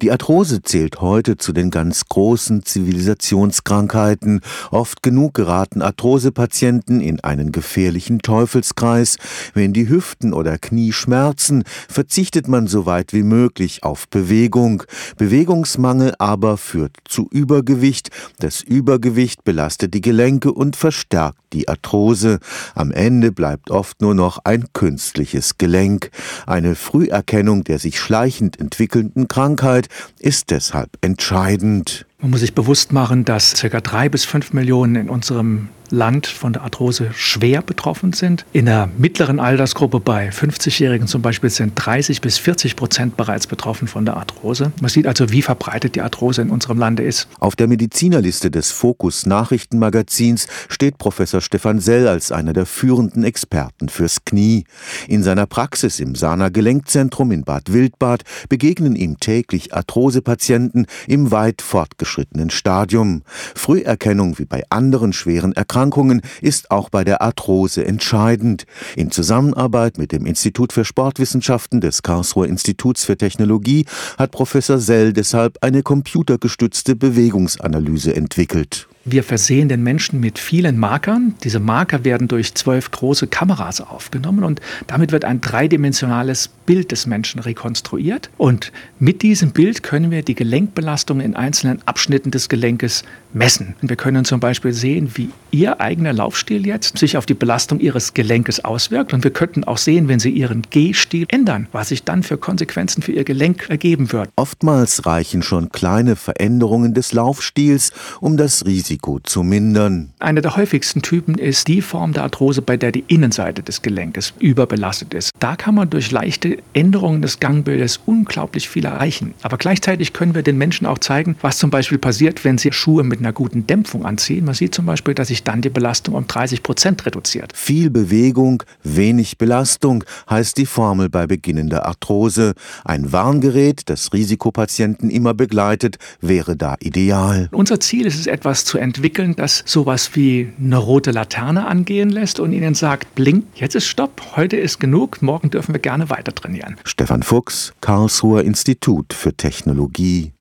Die Arthrose zählt heute zu den ganz großen Zivilisationskrankheiten. Oft genug geraten Arthrosepatienten in einen gefährlichen Teufelskreis. Wenn die Hüften oder Knie schmerzen, verzichtet man so weit wie möglich auf Bewegung. Bewegungsmangel aber führt zu Übergewicht. Das Übergewicht belastet die Gelenke und verstärkt die Arthrose. Am Ende bleibt oft nur noch ein künstliches Gelenk. Eine Früherkennung der sich schleichend entwickelnden Krankheit ist deshalb entscheidend. Man muss sich bewusst machen, dass ca. drei bis fünf Millionen in unserem Land von der Arthrose schwer betroffen sind. In der mittleren Altersgruppe bei 50-Jährigen zum Beispiel sind 30 bis 40 Prozent bereits betroffen von der Arthrose. Man sieht also, wie verbreitet die Arthrose in unserem Lande ist. Auf der Medizinerliste des Fokus Nachrichtenmagazins steht Professor Stefan Sell als einer der führenden Experten fürs Knie. In seiner Praxis im Sana Gelenkzentrum in Bad Wildbad begegnen ihm täglich Arthrosepatienten im weit fortgeschrittenen Stadium. Früherkennung wie bei anderen schweren Erkrankungen Erkrankungen ist auch bei der Arthrose entscheidend. In Zusammenarbeit mit dem Institut für Sportwissenschaften des Karlsruher Instituts für Technologie hat Professor Sell deshalb eine computergestützte Bewegungsanalyse entwickelt. Wir versehen den Menschen mit vielen Markern. Diese Marker werden durch zwölf große Kameras aufgenommen und damit wird ein dreidimensionales Bild des Menschen rekonstruiert. Und mit diesem Bild können wir die Gelenkbelastung in einzelnen Abschnitten des Gelenkes messen. Wir können zum Beispiel sehen, wie Ihr eigener Laufstil jetzt sich auf die Belastung Ihres Gelenkes auswirkt. Und wir könnten auch sehen, wenn Sie Ihren Gehstil ändern, was sich dann für Konsequenzen für Ihr Gelenk ergeben wird. Oftmals reichen schon kleine Veränderungen des Laufstils, um das Risiko zu mindern. Einer der häufigsten Typen ist die Form der Arthrose, bei der die Innenseite des Gelenkes überbelastet ist. Da kann man durch leichte Änderungen des Gangbildes unglaublich viel erreichen. Aber gleichzeitig können wir den Menschen auch zeigen, was zum Beispiel passiert, wenn sie Schuhe mit einer guten Dämpfung anziehen. Man sieht zum Beispiel, dass sich sich dann die Belastung um 30 Prozent reduziert. Viel Bewegung, wenig Belastung heißt die Formel bei beginnender Arthrose. Ein Warngerät, das Risikopatienten immer begleitet, wäre da ideal. Unser Ziel ist es, etwas zu entwickeln, das sowas wie eine rote Laterne angehen lässt und ihnen sagt, blink, jetzt ist Stopp, heute ist genug, morgen dürfen wir gerne weiter trainieren. Stefan Fuchs, Karlsruher Institut für Technologie